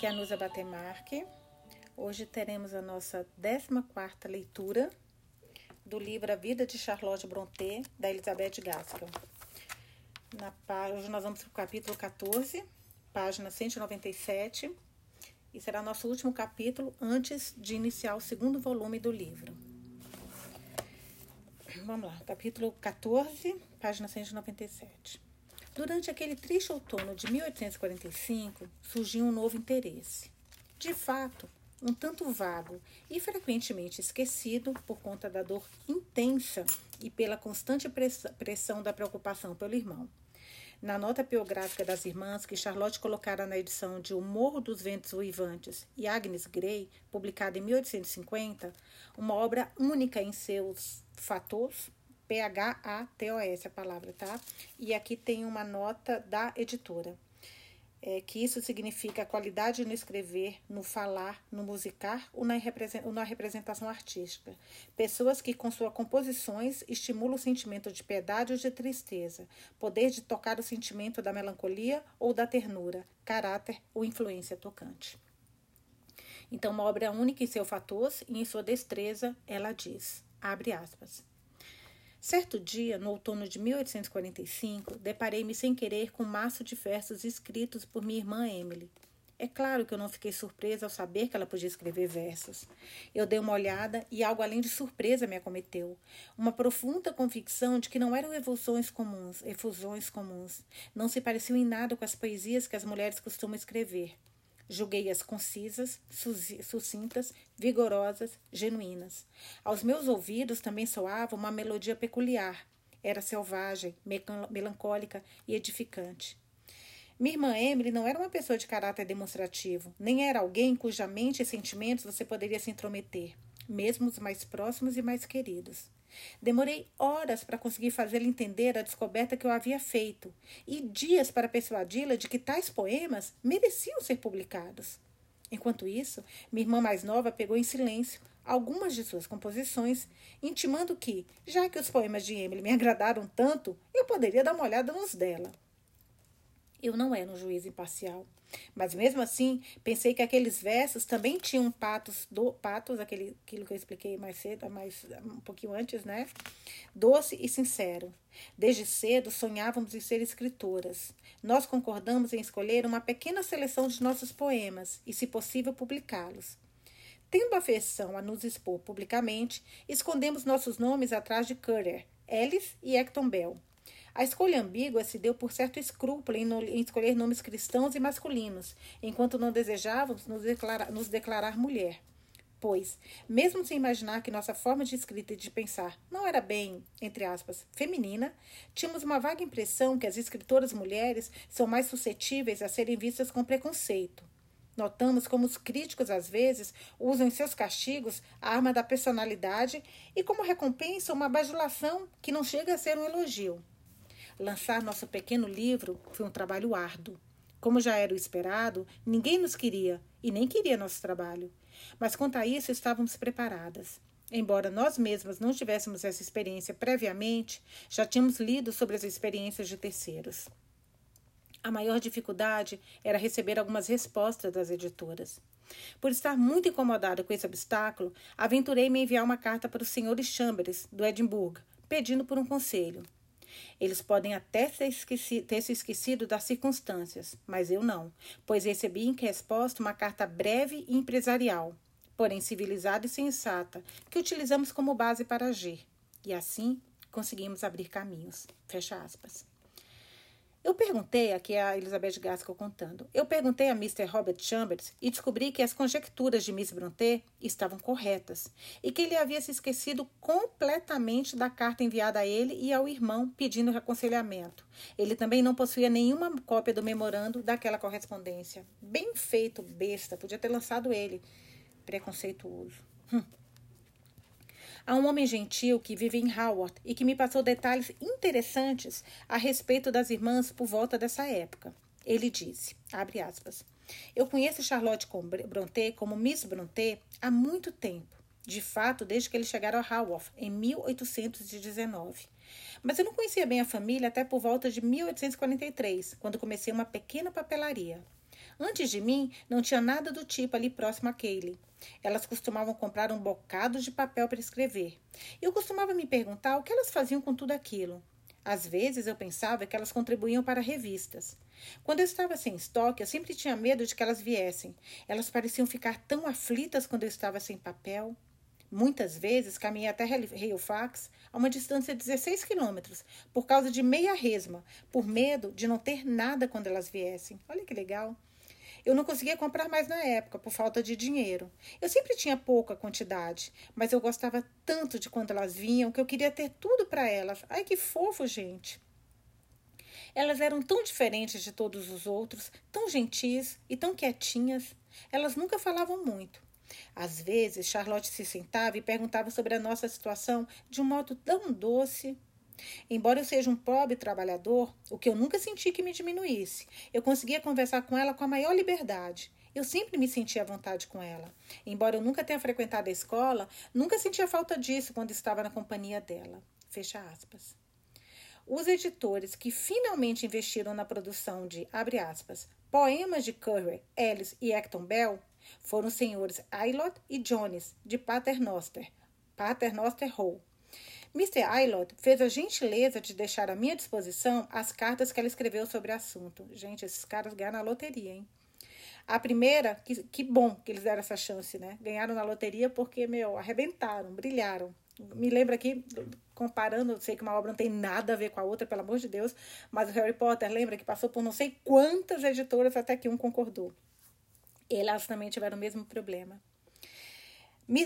Aqui é a Nusa Batemarque. Hoje teremos a nossa 14ª leitura do livro A Vida de Charlotte Brontë, da Elizabeth Gaskell. Na, hoje nós vamos para o capítulo 14, página 197, e será nosso último capítulo antes de iniciar o segundo volume do livro. Vamos lá, capítulo 14, página 197. Durante aquele triste outono de 1845, surgiu um novo interesse. De fato, um tanto vago e frequentemente esquecido por conta da dor intensa e pela constante pressão da preocupação pelo irmão. Na nota biográfica das irmãs que Charlotte colocara na edição de O Morro dos Ventos Uivantes e Agnes Grey, publicada em 1850, uma obra única em seus fatos, P-H-A-T-O-S a palavra, tá? E aqui tem uma nota da editora. É, que isso significa qualidade no escrever, no falar, no musicar ou na, representação artística. Pessoas que, com suas composições, estimulam o sentimento de piedade ou de tristeza, poder de tocar o sentimento da melancolia ou da ternura, caráter ou influência tocante. Então, uma obra única em seu fator e em sua destreza, ela diz, abre aspas, Certo dia, no outono de 1845, deparei-me sem querer com um maço de versos escritos por minha irmã Emily. É claro que eu não fiquei surpresa ao saber que ela podia escrever versos. Eu dei uma olhada e algo além de surpresa me acometeu. Uma profunda convicção de que não eram efusões comuns, efusões comuns. Não se pareciam em nada com as poesias que as mulheres costumam escrever. Julguei-as concisas, sucintas, vigorosas, genuínas. Aos meus ouvidos também soava uma melodia peculiar. Era selvagem, melancólica e edificante. Minha irmã Emily não era uma pessoa de caráter demonstrativo, nem era alguém cuja mente e sentimentos você poderia se intrometer, mesmo os mais próximos e mais queridos. Demorei horas para conseguir fazê-la entender a descoberta que eu havia feito, e dias para persuadi-la de que tais poemas mereciam ser publicados. Enquanto isso, minha irmã mais nova pegou em silêncio algumas de suas composições, intimando que, já que os poemas de Emily me agradaram tanto, eu poderia dar uma olhada nos dela. Eu não era um juiz imparcial. Mas mesmo assim, pensei que aqueles versos também tinham patos, do, patos aquele, aquilo que eu expliquei mais cedo, mais, um pouquinho antes, né? Doce e sincero. Desde cedo sonhávamos em ser escritoras. Nós concordamos em escolher uma pequena seleção de nossos poemas e, se possível, publicá-los. Tendo aversão a nos expor publicamente, escondemos nossos nomes atrás de Currer, Ellis e Acton Bell. A escolha ambígua se deu por certo escrúpulo em, no, em escolher nomes cristãos e masculinos, enquanto não desejávamos nos declarar, nos declarar mulher. Pois, mesmo sem imaginar que nossa forma de escrita e de pensar não era bem, entre aspas, feminina, tínhamos uma vaga impressão que as escritoras mulheres são mais suscetíveis a serem vistas com preconceito. Notamos como os críticos, às vezes, usam em seus castigos a arma da personalidade e, como recompensa, uma bajulação que não chega a ser um elogio. Lançar nosso pequeno livro foi um trabalho árduo. Como já era o esperado, ninguém nos queria e nem queria nosso trabalho. Mas quanto a isso, estávamos preparadas. Embora nós mesmas não tivéssemos essa experiência previamente, já tínhamos lido sobre as experiências de terceiros. A maior dificuldade era receber algumas respostas das editoras. Por estar muito incomodada com esse obstáculo, aventurei-me a enviar uma carta para os senhores Chambers, do Edimburgo, pedindo por um conselho. Eles podem até ter, se esquecido das circunstâncias, mas eu não, pois recebi em resposta uma carta breve e empresarial, porém civilizada e sensata, que utilizamos como base para agir. E assim conseguimos abrir caminhos. Fecha aspas. Eu perguntei, aqui é a Elizabeth Gaskell contando, eu perguntei a Mr. Robert Chambers e descobri que as conjecturas de Miss Brontë estavam corretas e que ele havia se esquecido completamente da carta enviada a ele e ao irmão pedindo reconciliamento. Ele também não possuía nenhuma cópia do memorando daquela correspondência. Bem feito, besta, podia ter lançado ele. Preconceituoso. Hum. Há um homem gentil que vive em Howard e que me passou detalhes interessantes a respeito das irmãs por volta dessa época. Ele disse, abre aspas, eu conheço Charlotte Brontë como Miss Brontë há muito tempo. De fato, desde que eles chegaram a Haworth, em 1819. Mas eu não conhecia bem a família até por volta de 1843, quando comecei uma pequena papelaria. Antes de mim, não tinha nada do tipo ali próximo a Kaylee. Elas costumavam comprar um bocado de papel para escrever. Eu costumava me perguntar o que elas faziam com tudo aquilo. Às vezes eu pensava que elas contribuíam para revistas. Quando eu estava sem estoque, eu sempre tinha medo de que elas viessem. Elas pareciam ficar tão aflitas quando eu estava sem papel. Muitas vezes caminhei até Halifax, a uma distância de 16 quilômetros, por causa de meia resma, por medo de não ter nada quando elas viessem. Olha que legal. Eu não conseguia comprar mais na época, por falta de dinheiro. Eu sempre tinha pouca quantidade, mas eu gostava tanto de quando elas vinham que eu queria ter tudo para elas. Ai, que fofo, gente! Elas eram tão diferentes de todos os outros, tão gentis e tão quietinhas. Elas nunca falavam muito. Às vezes, Charlotte se sentava e perguntava sobre a nossa situação de um modo tão doce. Embora eu seja um pobre trabalhador, o que eu nunca senti que me diminuísse, eu conseguia conversar com ela com a maior liberdade. Eu sempre me sentia à vontade com ela. Embora eu nunca tenha frequentado a escola, nunca sentia falta disso quando estava na companhia dela. Fecha aspas. Os editores que finalmente investiram na produção de, abre aspas, poemas de Curry, Ellis e Acton Bell foram os senhores Aylott e Jones, de Paternoster, Paternoster Hall. Mr. Aylott fez a gentileza de deixar à minha disposição as cartas que ela escreveu sobre o assunto. Gente, esses caras ganharam na loteria, hein? A primeira, que, que bom que eles deram essa chance, né? Ganharam na loteria porque, meu, arrebentaram, brilharam. Me lembra aqui, comparando, sei que uma obra não tem nada a ver com a outra, pelo amor de Deus, mas o Harry Potter, lembra que passou por não sei quantas editoras até que um concordou. Elas também tiveram o mesmo problema.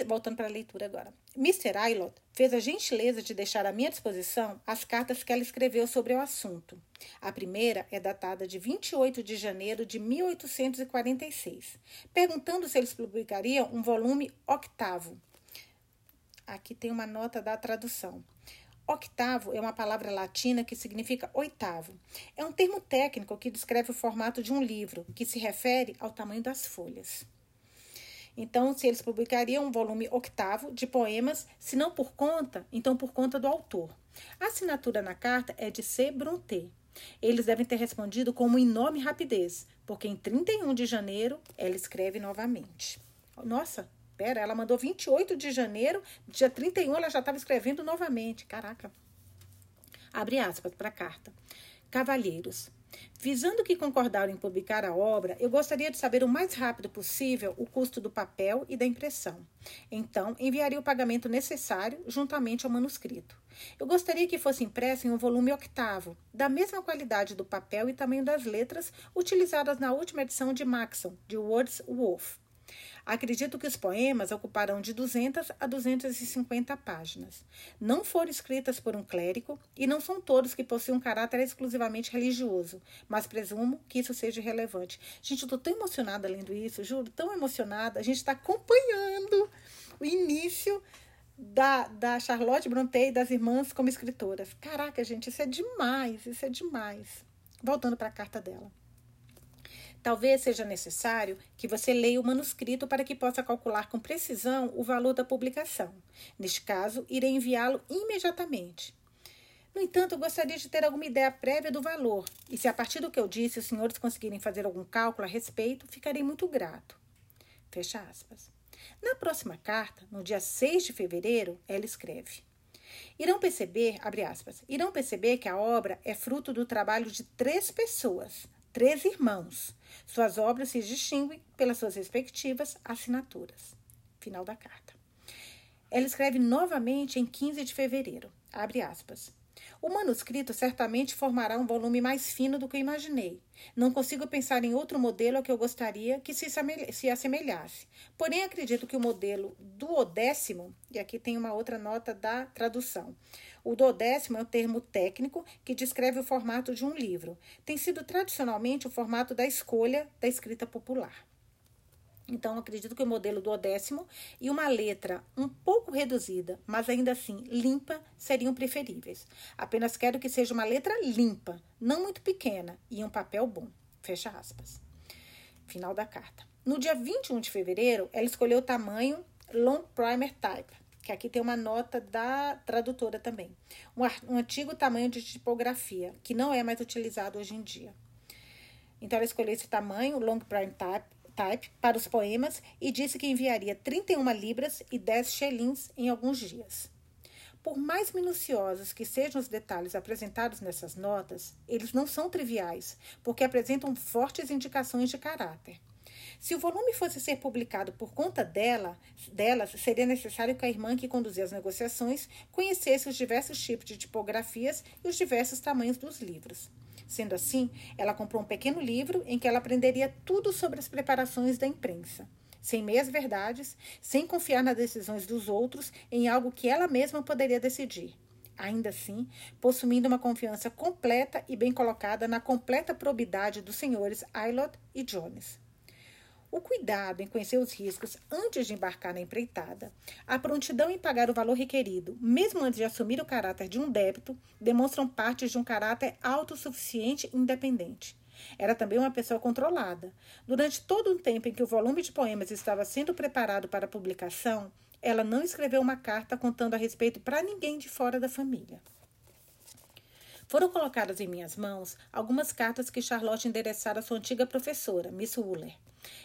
Voltando para a leitura agora. Mr. Aylott fez a gentileza de deixar à minha disposição as cartas que ela escreveu sobre o assunto. A primeira é datada de 28 de janeiro de 1846, perguntando se eles publicariam um volume octavo. Aqui tem uma nota da tradução. Octavo é uma palavra latina que significa oitavo. É um termo técnico que descreve o formato de um livro, que se refere ao tamanho das folhas. Então, se eles publicariam um volume octavo de poemas, se não por conta, então por conta do autor. A assinatura na carta é de C. Brontë. Eles devem ter respondido com uma enorme rapidez, porque em 31 de janeiro ela escreve novamente. Nossa, Pera, ela mandou 28 de janeiro, dia 31 ela já estava escrevendo novamente. Caraca. Abre aspas para a carta. Cavalheiros, visando que concordaram em publicar a obra, eu gostaria de saber o mais rápido possível o custo do papel e da impressão. Então, enviaria o pagamento necessário juntamente ao manuscrito. Eu gostaria que fosse impresso em um volume octavo, da mesma qualidade do papel e tamanho das letras utilizadas na última edição de Maxon, de Wordsworth. Acredito que os poemas ocuparão de 200 a 250 páginas. Não foram escritas por um clérigo e não são todos que possuem um caráter exclusivamente religioso, mas presumo que isso seja relevante. Gente, eu estou tão emocionada lendo isso, juro, tão emocionada. A gente está acompanhando o início da, da Charlotte Brontë e das irmãs como escritoras. Caraca, gente, isso é demais, isso é demais. Voltando para a carta dela. Talvez seja necessário que você leia o manuscrito para que possa calcular com precisão o valor da publicação. Neste caso, irei enviá-lo imediatamente. No entanto, eu gostaria de ter alguma ideia prévia do valor, e se a partir do que eu disse os senhores conseguirem fazer algum cálculo a respeito, ficarei muito grato. Fecha aspas. Na próxima carta, no dia 6 de fevereiro, ela escreve: Irão perceber, abre aspas, irão perceber que a obra é fruto do trabalho de três pessoas, três irmãos. Suas obras se distinguem pelas suas respectivas assinaturas. Final da carta. Ela escreve novamente em 15 de fevereiro. Abre aspas. O manuscrito certamente formará um volume mais fino do que imaginei. Não consigo pensar em outro modelo a que eu gostaria que se assemelhasse. Porém, acredito que o modelo duodécimo, e aqui tem uma outra nota da tradução, o duodécimo é um termo técnico que descreve o formato de um livro. Tem sido tradicionalmente o formato da escolha da escrita popular. Então, acredito que o modelo duodécimo e uma letra um pouco reduzida, mas ainda assim limpa, seriam preferíveis. Apenas quero que seja uma letra limpa, não muito pequena, e um papel bom. Fecha aspas. Final da carta. No dia 21 de fevereiro, ela escolheu o tamanho Long Primer Type, que aqui tem uma nota da tradutora também. Um, um antigo tamanho de tipografia, que não é mais utilizado hoje em dia. Então ela escolheu esse tamanho, long prime type, type, para os poemas e disse que enviaria 31 libras e 10 shillings em alguns dias. Por mais minuciosos que sejam os detalhes apresentados nessas notas, eles não são triviais, porque apresentam fortes indicações de caráter. Se o volume fosse ser publicado por conta dela, delas, seria necessário que a irmã que conduzia as negociações conhecesse os diversos tipos de tipografias e os diversos tamanhos dos livros. Sendo assim, ela comprou um pequeno livro em que ela aprenderia tudo sobre as preparações da imprensa sem meias verdades, sem confiar nas decisões dos outros em algo que ela mesma poderia decidir. Ainda assim, possuindo uma confiança completa e bem colocada na completa probidade dos senhores Aylot e Jones. O cuidado em conhecer os riscos antes de embarcar na empreitada, a prontidão em pagar o valor requerido, mesmo antes de assumir o caráter de um débito, demonstram partes de um caráter autossuficiente e independente. Era também uma pessoa controlada. Durante todo o tempo em que o volume de poemas estava sendo preparado para publicação, ela não escreveu uma carta contando a respeito para ninguém de fora da família. Foram colocadas em minhas mãos algumas cartas que Charlotte endereçara à sua antiga professora, Miss Wooler.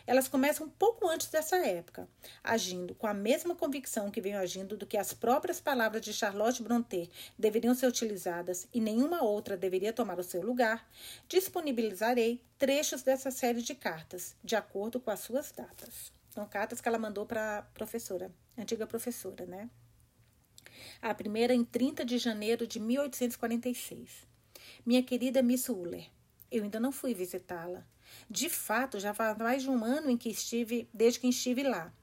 Elas começam um pouco antes dessa época, agindo com a mesma convicção que venho agindo do que as próprias palavras de Charlotte Brontë deveriam ser utilizadas e nenhuma outra deveria tomar o seu lugar, disponibilizarei trechos dessa série de cartas, de acordo com as suas datas. São cartas que ela mandou para a professora, antiga professora, né? A primeira em 30 de janeiro de 1846. Minha querida Miss Uller, eu ainda não fui visitá-la. De fato, já faz mais de um ano em que estive, desde que estive lá.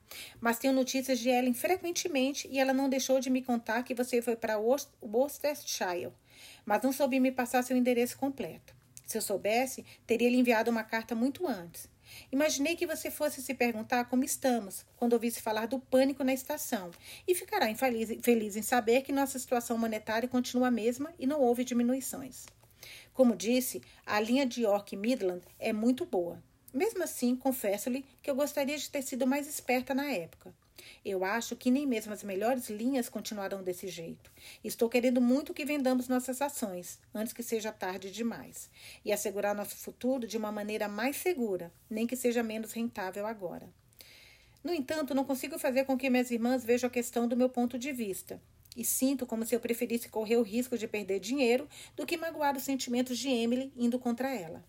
Mas tenho notícias de Ellen frequentemente e ela não deixou de me contar que você foi para Worcestershire, mas não soube me passar seu endereço completo. Se eu soubesse, teria lhe enviado uma carta muito antes. Imaginei que você fosse se perguntar como estamos quando ouvisse falar do pânico na estação e ficará infeliz, feliz em saber que nossa situação monetária continua a mesma e não houve diminuições. Como disse, a linha de York Midland é muito boa. Mesmo assim, confesso-lhe que eu gostaria de ter sido mais esperta na época. Eu acho que nem mesmo as melhores linhas continuarão desse jeito. Estou querendo muito que vendamos nossas ações, antes que seja tarde demais, e assegurar nosso futuro de uma maneira mais segura, nem que seja menos rentável agora. No entanto, não consigo fazer com que minhas irmãs vejam a questão do meu ponto de vista, e sinto como se eu preferisse correr o risco de perder dinheiro do que magoar os sentimentos de Emily indo contra ela.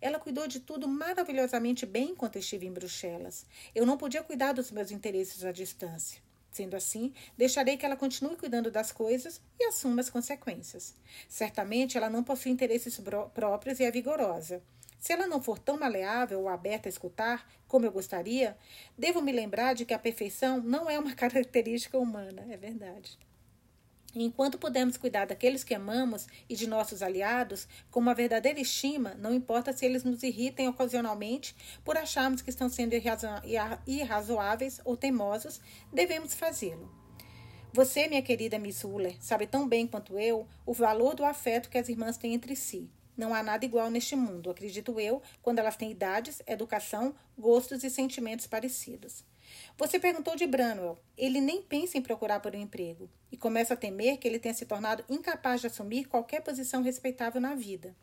Ela cuidou de tudo maravilhosamente bem enquanto estive em Bruxelas. Eu não podia cuidar dos meus interesses à distância. Sendo assim, deixarei que ela continue cuidando das coisas e assuma as consequências. Certamente ela não possui interesses próprios e é vigorosa. Se ela não for tão maleável ou aberta a escutar, como eu gostaria, devo me lembrar de que a perfeição não é uma característica humana. É verdade. Enquanto podemos cuidar daqueles que amamos e de nossos aliados com uma verdadeira estima, não importa se eles nos irritem ocasionalmente por acharmos que estão sendo irrazoáveis ou teimosos, devemos fazê-lo. Você, minha querida Miss Uller, sabe tão bem quanto eu o valor do afeto que as irmãs têm entre si. Não há nada igual neste mundo, acredito eu, quando elas têm idades, educação, gostos e sentimentos parecidos. Você perguntou de Branwell. Ele nem pensa em procurar por um emprego e começa a temer que ele tenha se tornado incapaz de assumir qualquer posição respeitável na vida.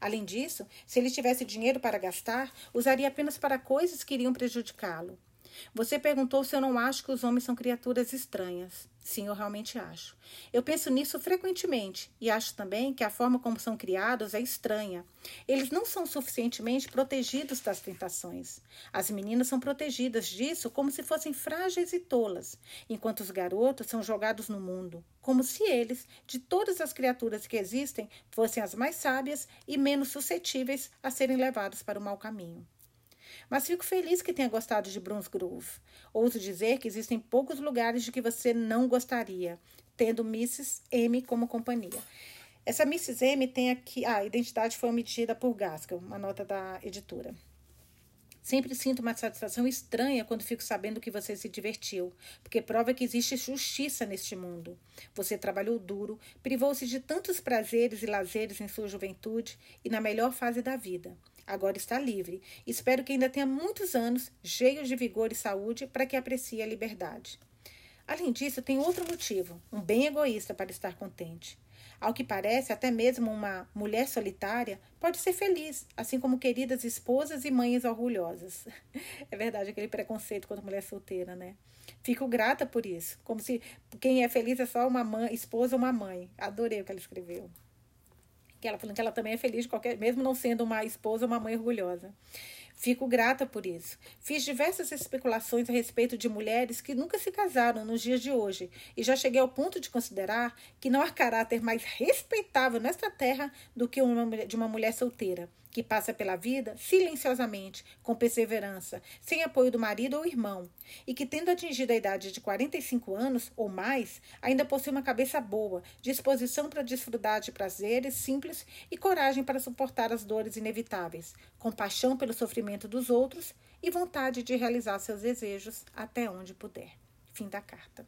Além disso, se ele tivesse dinheiro para gastar, usaria apenas para coisas que iriam prejudicá-lo. Você perguntou se eu não acho que os homens são criaturas estranhas. Sim, eu realmente acho. Eu penso nisso frequentemente e acho também que a forma como são criados é estranha. Eles não são suficientemente protegidos das tentações. As meninas são protegidas disso como se fossem frágeis e tolas, enquanto os garotos são jogados no mundo, como se eles, de todas as criaturas que existem, fossem as mais sábias e menos suscetíveis a serem levados para o mau caminho. Mas fico feliz que tenha gostado de Bruns Grove. Ouso dizer que existem poucos lugares de que você não gostaria, tendo Mrs. M como companhia. Essa Mrs. M tem aqui. Ah, a identidade foi omitida por Gaskell, uma nota da editora. Sempre sinto uma satisfação estranha quando fico sabendo que você se divertiu, porque prova que existe justiça neste mundo. Você trabalhou duro, privou-se de tantos prazeres e lazeres em sua juventude e na melhor fase da vida. Agora está livre. Espero que ainda tenha muitos anos, cheios de vigor e saúde, para que aprecie a liberdade. Além disso, tem outro motivo, um bem egoísta para estar contente. Ao que parece, até mesmo uma mulher solitária pode ser feliz, assim como queridas esposas e mães orgulhosas. É verdade aquele preconceito contra mulher solteira, né? Fico grata por isso, como se quem é feliz é só uma mãe, esposa ou uma mãe. Adorei o que ela escreveu. Que ela falando que ela também é feliz qualquer, mesmo não sendo uma esposa uma mãe orgulhosa. Fico grata por isso. Fiz diversas especulações a respeito de mulheres que nunca se casaram nos dias de hoje e já cheguei ao ponto de considerar que não há caráter mais respeitável nesta terra do que uma de uma mulher solteira que passa pela vida silenciosamente, com perseverança, sem apoio do marido ou irmão, e que, tendo atingido a idade de 45 anos ou mais, ainda possui uma cabeça boa, disposição para desfrutar de prazeres simples e coragem para suportar as dores inevitáveis, compaixão pelo sofrimento dos outros e vontade de realizar seus desejos até onde puder. Fim da carta.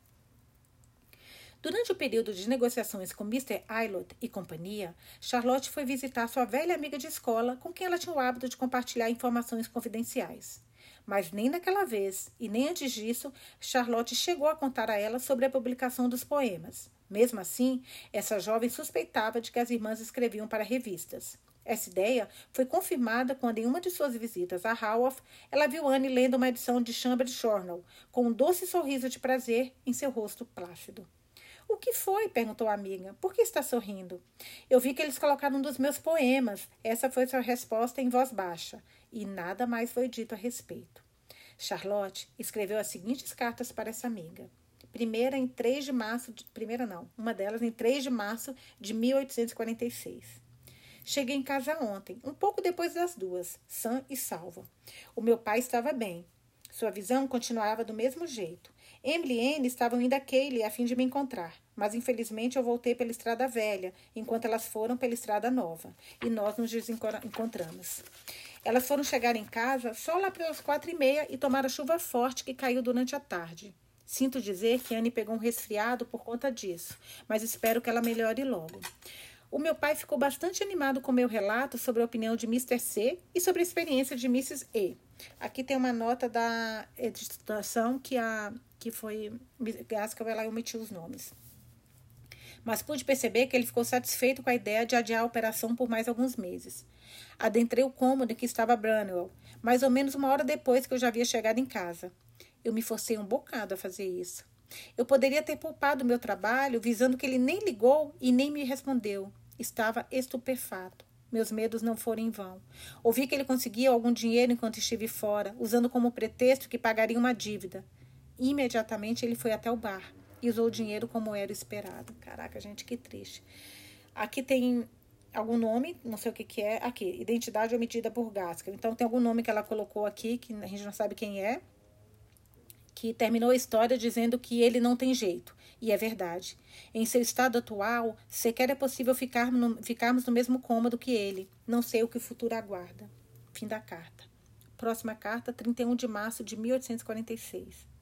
Durante o período de negociações com Mr. Aylott e companhia, Charlotte foi visitar sua velha amiga de escola, com quem ela tinha o hábito de compartilhar informações confidenciais. Mas nem naquela vez, e nem antes disso, Charlotte chegou a contar a ela sobre a publicação dos poemas. Mesmo assim, essa jovem suspeitava de que as irmãs escreviam para revistas. Essa ideia foi confirmada quando, em uma de suas visitas a Haworth, ela viu Anne lendo uma edição de Chamber Journal, com um doce sorriso de prazer em seu rosto plácido. O que foi? perguntou a amiga. Por que está sorrindo? Eu vi que eles colocaram um dos meus poemas. Essa foi sua resposta em voz baixa. E nada mais foi dito a respeito. Charlotte escreveu as seguintes cartas para essa amiga. Primeira em 3 de março, de, primeira não, uma delas em 3 de março de 1846. Cheguei em casa ontem, um pouco depois das duas, sã e salva. O meu pai estava bem. Sua visão continuava do mesmo jeito. Emily e Anne estavam indo a Kaylee a fim de me encontrar, mas infelizmente eu voltei pela estrada velha, enquanto elas foram pela estrada nova, e nós nos encontramos. Elas foram chegar em casa só lá pelas quatro e meia e tomaram chuva forte que caiu durante a tarde. Sinto dizer que Anne pegou um resfriado por conta disso, mas espero que ela melhore logo. O meu pai ficou bastante animado com meu relato sobre a opinião de Mr. C e sobre a experiência de Mrs. E. Aqui tem uma nota da editação que a que foi Gaskell, ela omitiu os nomes. Mas pude perceber que ele ficou satisfeito com a ideia de adiar a operação por mais alguns meses. Adentrei o cômodo em que estava Branwell, mais ou menos uma hora depois que eu já havia chegado em casa. Eu me forcei um bocado a fazer isso. Eu poderia ter poupado meu trabalho, visando que ele nem ligou e nem me respondeu. Estava estupefato. Meus medos não foram em vão. Ouvi que ele conseguia algum dinheiro enquanto estive fora, usando como pretexto que pagaria uma dívida. Imediatamente ele foi até o bar e usou o dinheiro como era esperado. Caraca, gente, que triste. Aqui tem algum nome, não sei o que, que é. Aqui, identidade omitida por Gaskell. Então tem algum nome que ela colocou aqui, que a gente não sabe quem é, que terminou a história dizendo que ele não tem jeito. E é verdade. Em seu estado atual, sequer é possível ficar no, ficarmos no mesmo cômodo que ele. Não sei o que o futuro aguarda. Fim da carta. Próxima carta, 31 de março de 1846.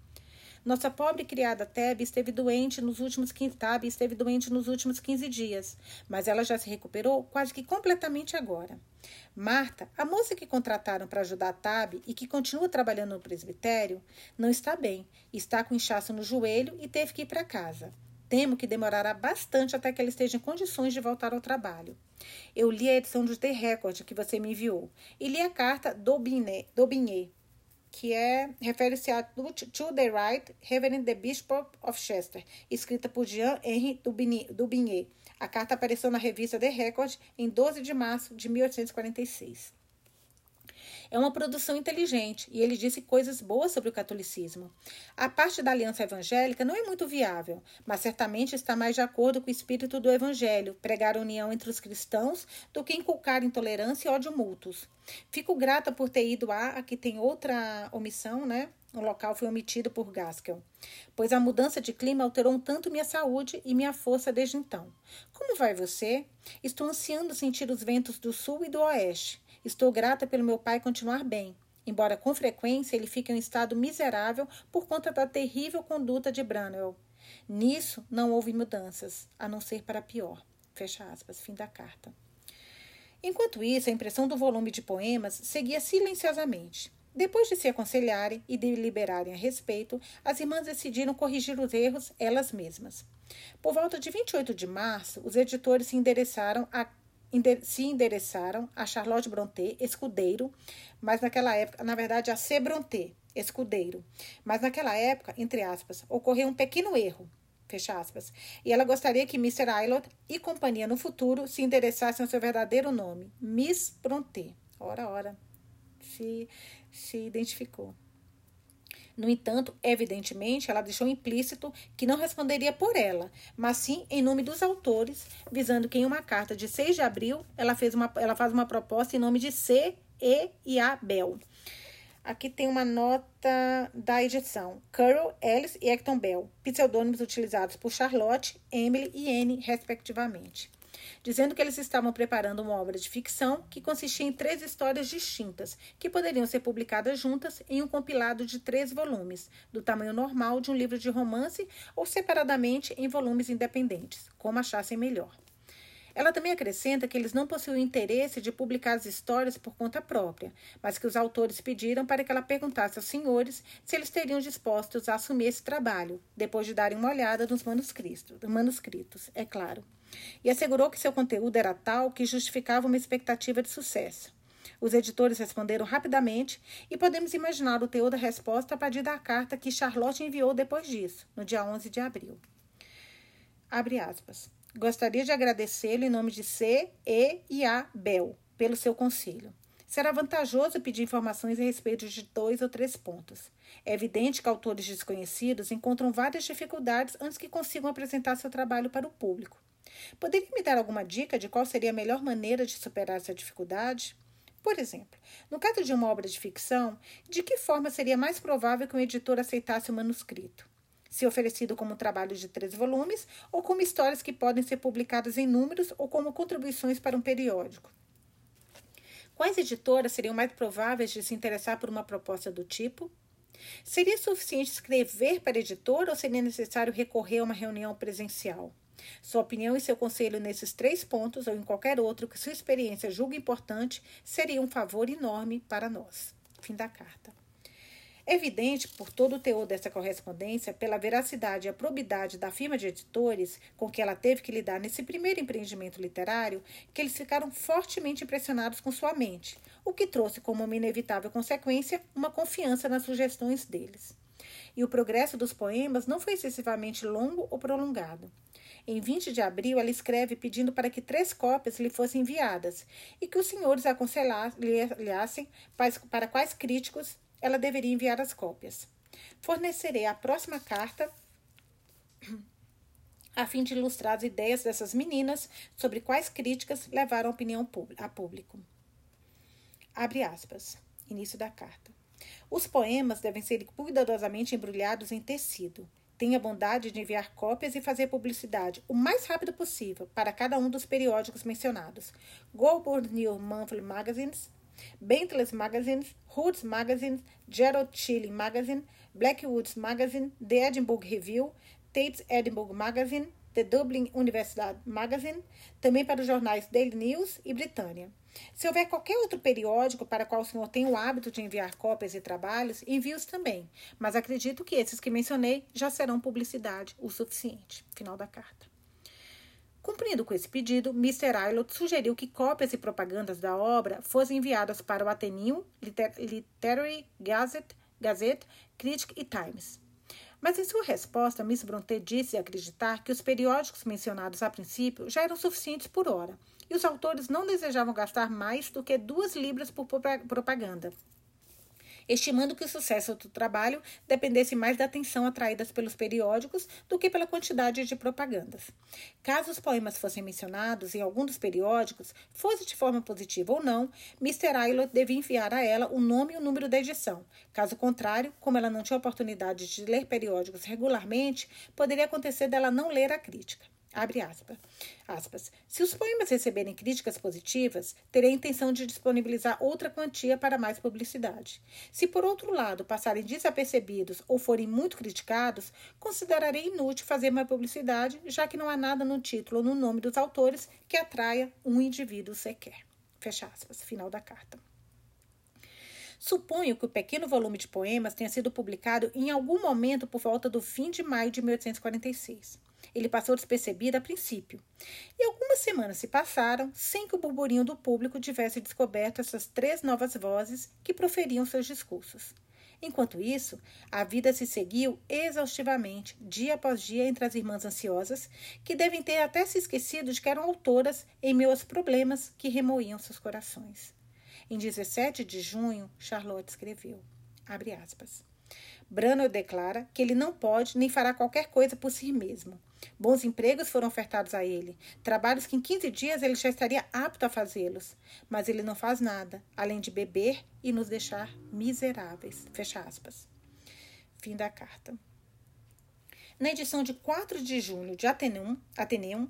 Nossa pobre criada Teb esteve doente nos últimos 15, Tab esteve doente nos últimos 15 dias, mas ela já se recuperou quase que completamente agora. Marta, a moça que contrataram para ajudar a e que continua trabalhando no presbitério, não está bem, está com inchaço no joelho e teve que ir para casa. Temo que demorará bastante até que ela esteja em condições de voltar ao trabalho. Eu li a edição do The Record que você me enviou e li a carta do Binet que é refere-se a To the Right, Reverend the Bishop of Chester, escrita por Jean-Henri Dubigné. A carta apareceu na revista The Record em 12 de março de 1846. É uma produção inteligente e ele disse coisas boas sobre o catolicismo. A parte da aliança evangélica não é muito viável, mas certamente está mais de acordo com o espírito do evangelho, pregar a união entre os cristãos, do que inculcar intolerância e ódio mútuos. Fico grata por ter ido a, aqui tem outra omissão, né? O local foi omitido por Gaskell, pois a mudança de clima alterou um tanto minha saúde e minha força desde então. Como vai você? Estou ansiando sentir os ventos do sul e do oeste. Estou grata pelo meu pai continuar bem, embora com frequência ele fique em um estado miserável por conta da terrível conduta de Branwell. Nisso não houve mudanças, a não ser para pior. Fecha aspas, fim da carta. Enquanto isso, a impressão do volume de poemas seguia silenciosamente. Depois de se aconselharem e deliberarem a respeito, as irmãs decidiram corrigir os erros elas mesmas. Por volta de 28 de março, os editores se endereçaram a se endereçaram a Charlotte Brontë, escudeiro, mas naquela época, na verdade, a C. Brontë, escudeiro. Mas naquela época, entre aspas, ocorreu um pequeno erro, fecha aspas, e ela gostaria que Mr. Aylot e companhia no futuro se endereçassem ao seu verdadeiro nome, Miss Brontë. Ora, ora, se, se identificou. No entanto, evidentemente, ela deixou implícito que não responderia por ela, mas sim em nome dos autores, visando que em uma carta de 6 de abril ela, fez uma, ela faz uma proposta em nome de C, E e A. Bell. Aqui tem uma nota da edição. Carol, Ellis e Acton Bell, pseudônimos utilizados por Charlotte, Emily e Anne, respectivamente dizendo que eles estavam preparando uma obra de ficção que consistia em três histórias distintas, que poderiam ser publicadas juntas em um compilado de três volumes, do tamanho normal de um livro de romance ou separadamente em volumes independentes, como achassem melhor. Ela também acrescenta que eles não possuíam interesse de publicar as histórias por conta própria, mas que os autores pediram para que ela perguntasse aos senhores se eles teriam dispostos a assumir esse trabalho, depois de darem uma olhada nos manuscritos, manuscritos é claro e assegurou que seu conteúdo era tal que justificava uma expectativa de sucesso. Os editores responderam rapidamente e podemos imaginar o teor da resposta a partir da carta que Charlotte enviou depois disso, no dia 11 de abril. Abre aspas. Gostaria de agradecê-lo em nome de C, E e A Bell pelo seu conselho. Será vantajoso pedir informações a respeito de dois ou três pontos. É evidente que autores desconhecidos encontram várias dificuldades antes que consigam apresentar seu trabalho para o público. Poderia me dar alguma dica de qual seria a melhor maneira de superar essa dificuldade? Por exemplo, no caso de uma obra de ficção, de que forma seria mais provável que um editor aceitasse o manuscrito? Se oferecido como trabalho de três volumes ou como histórias que podem ser publicadas em números ou como contribuições para um periódico? Quais editoras seriam mais prováveis de se interessar por uma proposta do tipo? Seria suficiente escrever para editor ou seria necessário recorrer a uma reunião presencial? Sua opinião e seu conselho nesses três pontos ou em qualquer outro que sua experiência julgue importante seria um favor enorme para nós. Fim da carta. É evidente, por todo o teor dessa correspondência, pela veracidade e a probidade da firma de editores com que ela teve que lidar nesse primeiro empreendimento literário, que eles ficaram fortemente impressionados com sua mente, o que trouxe como uma inevitável consequência uma confiança nas sugestões deles. E o progresso dos poemas não foi excessivamente longo ou prolongado. Em 20 de abril, ela escreve pedindo para que três cópias lhe fossem enviadas e que os senhores aconselhassem para quais críticos ela deveria enviar as cópias. Fornecerei a próxima carta a fim de ilustrar as ideias dessas meninas sobre quais críticas levaram a opinião a público. Abre aspas. Início da carta. Os poemas devem ser cuidadosamente embrulhados em tecido. Tenha bondade de enviar cópias e fazer publicidade o mais rápido possível para cada um dos periódicos mencionados: Goldburn New Monthly Magazines, Bentley's Magazines, Hood's Magazine, Gerald Chilling Magazine, Blackwood's Magazine, The Edinburgh Review, Tate's Edinburgh Magazine, The Dublin University Magazine, também para os jornais Daily News e Britânia. Se houver qualquer outro periódico para qual o senhor tem o hábito de enviar cópias e trabalhos, envie-os também. Mas acredito que esses que mencionei já serão publicidade o suficiente. Final da carta. Cumprindo com esse pedido, Mr. Aylot sugeriu que cópias e propagandas da obra fossem enviadas para o Ateneu, Liter Literary Gazette, Gazette, Critic e Times. Mas em sua resposta, Miss Brontë disse acreditar que os periódicos mencionados a princípio já eram suficientes por hora e os autores não desejavam gastar mais do que duas libras por propaganda, estimando que o sucesso do trabalho dependesse mais da atenção atraída pelos periódicos do que pela quantidade de propagandas. Caso os poemas fossem mencionados em algum dos periódicos, fosse de forma positiva ou não, Mr. Aylot devia enviar a ela o nome e o número da edição. Caso contrário, como ela não tinha oportunidade de ler periódicos regularmente, poderia acontecer dela não ler a crítica. Abre aspas. aspas. Se os poemas receberem críticas positivas, terei a intenção de disponibilizar outra quantia para mais publicidade. Se, por outro lado, passarem desapercebidos ou forem muito criticados, considerarei inútil fazer mais publicidade, já que não há nada no título ou no nome dos autores que atraia um indivíduo sequer. Fecha aspas. Final da carta. Suponho que o pequeno volume de poemas tenha sido publicado em algum momento por volta do fim de maio de 1846. Ele passou despercebido a princípio. E algumas semanas se passaram sem que o burburinho do público tivesse descoberto essas três novas vozes que proferiam seus discursos. Enquanto isso, a vida se seguiu exaustivamente, dia após dia, entre as irmãs ansiosas, que devem ter até se esquecido de que eram autoras em meio aos problemas que remoíam seus corações. Em 17 de junho, Charlotte escreveu, abre aspas, Branner declara que ele não pode nem fará qualquer coisa por si mesmo. Bons empregos foram ofertados a ele, trabalhos que em 15 dias ele já estaria apto a fazê-los, mas ele não faz nada, além de beber e nos deixar miseráveis. Fecha aspas. Fim da carta. Na edição de 4 de junho de Ateneum, Ateneum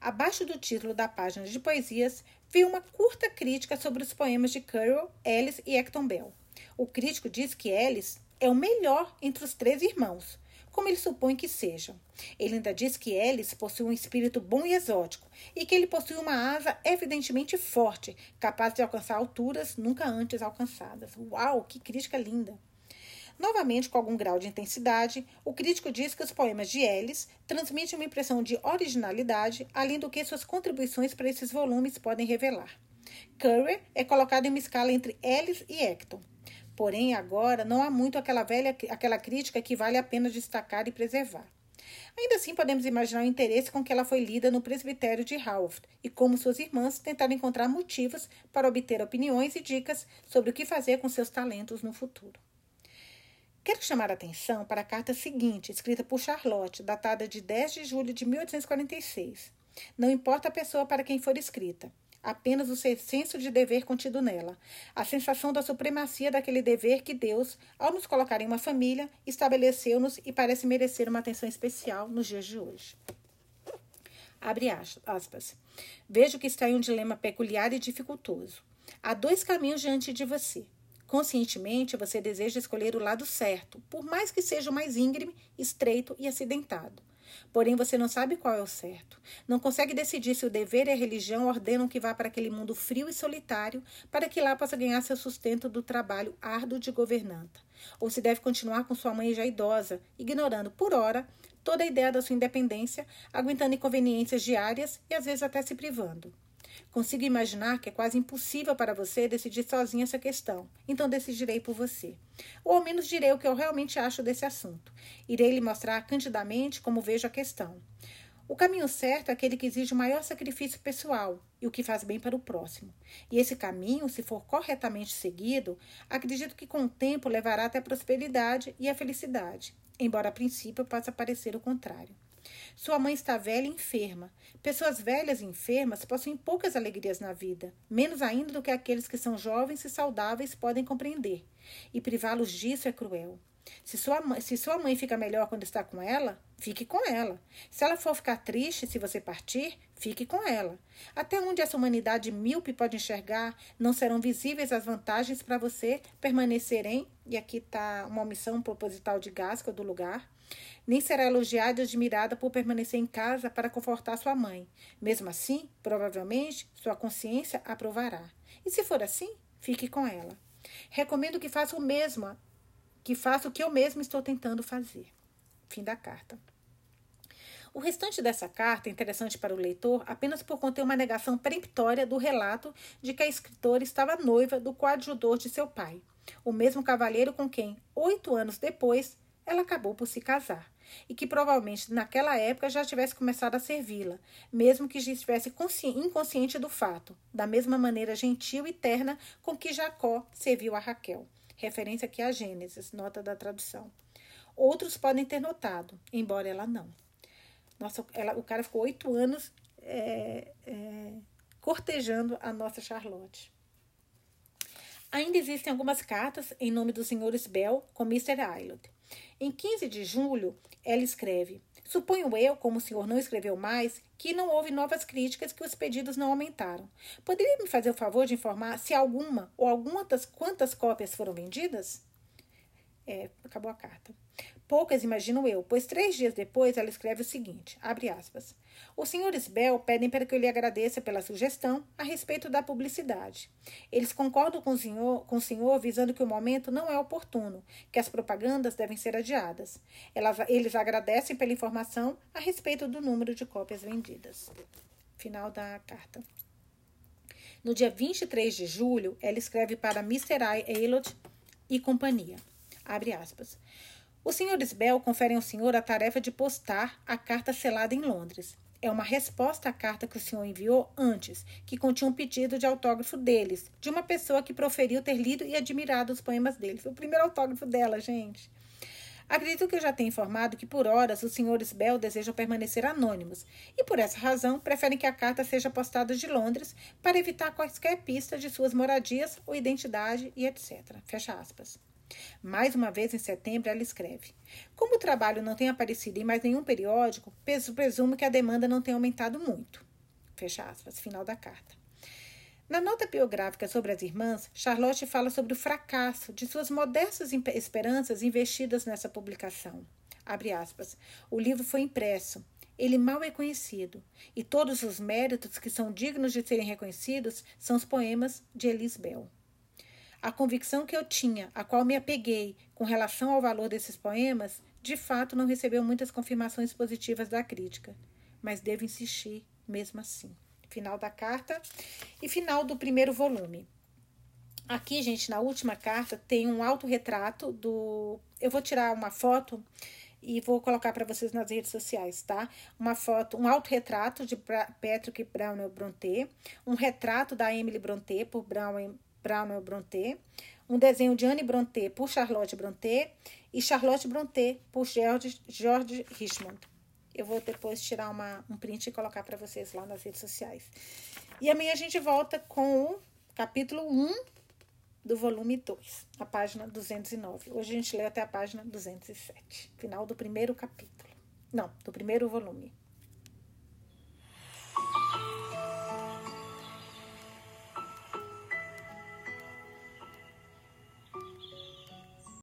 abaixo do título da página de poesias, vi uma curta crítica sobre os poemas de Currell, Ellis e Acton Bell. O crítico diz que Ellis é o melhor entre os três irmãos, como ele supõe que sejam. Ele ainda diz que Ellis possui um espírito bom e exótico e que ele possui uma asa evidentemente forte, capaz de alcançar alturas nunca antes alcançadas. Uau, que crítica linda! Novamente, com algum grau de intensidade, o crítico diz que os poemas de Ellis transmitem uma impressão de originalidade, além do que suas contribuições para esses volumes podem revelar. Curry é colocado em uma escala entre Ellis e Acton. Porém, agora não há muito aquela velha aquela crítica que vale a pena destacar e preservar. Ainda assim, podemos imaginar o interesse com que ela foi lida no presbitério de Haworth e como suas irmãs tentaram encontrar motivos para obter opiniões e dicas sobre o que fazer com seus talentos no futuro. Quero chamar a atenção para a carta seguinte, escrita por Charlotte, datada de 10 de julho de 1846. Não importa a pessoa para quem for escrita, apenas o senso de dever contido nela, a sensação da supremacia daquele dever que Deus, ao nos colocar em uma família, estabeleceu-nos e parece merecer uma atenção especial nos dias de hoje. Abre aspas. Vejo que está em um dilema peculiar e dificultoso. Há dois caminhos diante de você. Conscientemente, você deseja escolher o lado certo, por mais que seja o mais íngreme, estreito e acidentado. Porém, você não sabe qual é o certo. Não consegue decidir se o dever e a religião ordenam que vá para aquele mundo frio e solitário, para que lá possa ganhar seu sustento do trabalho árduo de governanta. Ou se deve continuar com sua mãe já idosa, ignorando, por hora, toda a ideia da sua independência, aguentando inconveniências diárias e às vezes até se privando. Consigo imaginar que é quase impossível para você decidir sozinha essa questão, então decidirei por você. Ou ao menos direi o que eu realmente acho desse assunto. Irei lhe mostrar candidamente como vejo a questão. O caminho certo é aquele que exige o maior sacrifício pessoal e o que faz bem para o próximo. E esse caminho, se for corretamente seguido, acredito que com o tempo levará até a prosperidade e a felicidade, embora a princípio possa parecer o contrário. Sua mãe está velha e enferma. Pessoas velhas e enfermas possuem poucas alegrias na vida, menos ainda do que aqueles que são jovens e saudáveis podem compreender. E privá-los disso é cruel. Se sua, mãe, se sua mãe fica melhor quando está com ela, fique com ela. Se ela for ficar triste se você partir, fique com ela. Até onde essa humanidade míope pode enxergar, não serão visíveis as vantagens para você permanecer em, e aqui está uma omissão proposital de Gasca do lugar, nem será elogiada e admirada por permanecer em casa para confortar sua mãe. Mesmo assim, provavelmente, sua consciência aprovará. E se for assim, fique com ela. Recomendo que faça o mesmo, que faça o que eu mesmo estou tentando fazer. Fim da carta. O restante dessa carta é interessante para o leitor apenas por conter uma negação peremptória do relato de que a escritora estava noiva do coadjudor de seu pai, o mesmo cavalheiro com quem, oito anos depois, ela acabou por se casar e que provavelmente naquela época já tivesse começado a servi-la, mesmo que já estivesse inconsciente do fato, da mesma maneira gentil e terna com que Jacó serviu a Raquel. Referência aqui a Gênesis, nota da tradução. Outros podem ter notado, embora ela não. Nossa, ela, o cara ficou oito anos é, é, cortejando a nossa Charlotte. Ainda existem algumas cartas em nome dos senhores Bell com Mr. Aylott. Em 15 de julho, ela escreve: Suponho eu, como o senhor não escreveu mais, que não houve novas críticas que os pedidos não aumentaram. Poderia me fazer o favor de informar se alguma ou algumas quantas cópias foram vendidas? É, acabou a carta. Poucas imagino eu, pois três dias depois ela escreve o seguinte: abre aspas. Os senhores Bell pedem para que eu lhe agradeça pela sugestão a respeito da publicidade. Eles concordam com o, senhor, com o senhor visando que o momento não é oportuno, que as propagandas devem ser adiadas. Elas, eles agradecem pela informação a respeito do número de cópias vendidas. Final da carta. No dia 23 de julho, ela escreve para Mr. I. E companhia. Abre aspas. Os senhores Bell conferem ao senhor a tarefa de postar a carta selada em Londres. É uma resposta à carta que o senhor enviou antes, que continha um pedido de autógrafo deles, de uma pessoa que proferiu ter lido e admirado os poemas dele. Foi o primeiro autógrafo dela, gente. Acredito que eu já tenha informado que, por horas, os senhores Bell desejam permanecer anônimos e, por essa razão, preferem que a carta seja postada de Londres para evitar quaisquer pistas de suas moradias ou identidade e etc. Fecha aspas. Mais uma vez, em setembro, ela escreve: Como o trabalho não tem aparecido em mais nenhum periódico, presumo que a demanda não tenha aumentado muito. Fecha aspas. Final da carta. Na nota biográfica sobre as irmãs, Charlotte fala sobre o fracasso de suas modestas esperanças investidas nessa publicação. Abre aspas. O livro foi impresso. Ele mal é conhecido, e todos os méritos que são dignos de serem reconhecidos são os poemas de Elise Bell. A convicção que eu tinha, a qual me apeguei com relação ao valor desses poemas, de fato não recebeu muitas confirmações positivas da crítica, mas devo insistir mesmo assim. Final da carta e final do primeiro volume. Aqui, gente, na última carta tem um autorretrato do. Eu vou tirar uma foto e vou colocar para vocês nas redes sociais, tá? Uma foto, um autorretrato de Patrick Brownell Brontë, um retrato da Emily Brontë por Brown, Brownell Brontë, um desenho de Anne Brontë por Charlotte Brontë e Charlotte Brontë por George, George Richmond. Eu vou depois tirar uma, um print e colocar para vocês lá nas redes sociais. E amanhã a gente volta com o capítulo 1 do volume 2, a página 209. Hoje a gente lê até a página 207, final do primeiro capítulo. Não, do primeiro volume.